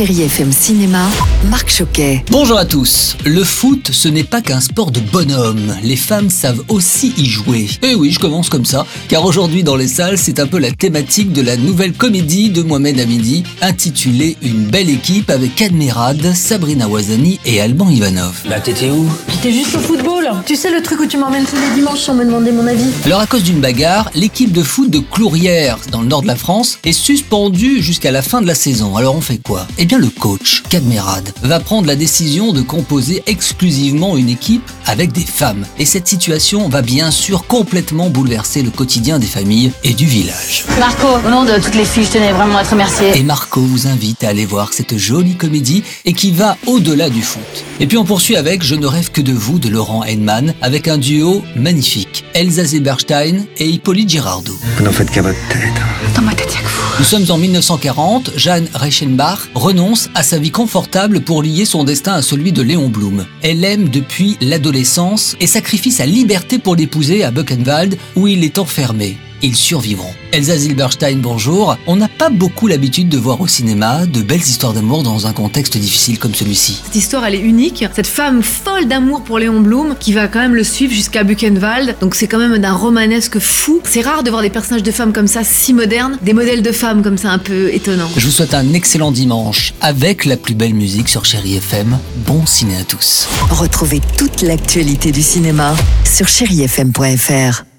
Chérie FM Cinéma, Marc Choquet. Bonjour à tous. Le foot, ce n'est pas qu'un sport de bonhomme. Les femmes savent aussi y jouer. Et oui, je commence comme ça, car aujourd'hui dans les salles, c'est un peu la thématique de la nouvelle comédie de Mohamed Hamidi, intitulée Une belle équipe avec Admirad, Sabrina Ouazani et Alban Ivanov. Bah t'étais où? J'étais juste au football. Tu sais le truc où tu m'emmènes tous les dimanches sans me demander mon avis Alors à cause d'une bagarre, l'équipe de foot de Clourières, dans le nord de la France, est suspendue jusqu'à la fin de la saison. Alors on fait quoi? Eh bien le coach, Kadmerad, va prendre la décision de composer exclusivement une équipe avec des femmes. Et cette situation va bien sûr complètement bouleverser le quotidien des familles et du village. Marco, au nom de toutes les filles, je tenais vraiment à te remercier. Et Marco vous invite à aller voir cette jolie comédie et qui va au-delà du foot. Et puis on poursuit avec Je ne rêve que de vous de Laurent Henman avec un duo magnifique, Elsa Zeberstein et Hippolyte Girardot. Vous n'en faites qu'à votre tête. Dans ma tête, y'a que vous. Nous sommes en 1940, Jeanne Reichenbach renonce à sa vie confortable pour lier son destin à celui de Léon Blum. Elle aime depuis l'adolescence et sacrifie sa liberté pour l'épouser à Buchenwald où il est enfermé. Ils survivront. Elsa Zilberstein, bonjour. On n'a pas beaucoup l'habitude de voir au cinéma de belles histoires d'amour dans un contexte difficile comme celui-ci. Cette histoire, elle est unique. Cette femme folle d'amour pour Léon Blum qui va quand même le suivre jusqu'à Buchenwald. Donc c'est quand même d'un romanesque fou. C'est rare de voir des personnages de femmes comme ça, si modernes, des modèles de femmes comme ça un peu étonnants. Je vous souhaite un excellent dimanche avec la plus belle musique sur Chéri FM. Bon ciné à tous. Retrouvez toute l'actualité du cinéma sur chérifm.fr.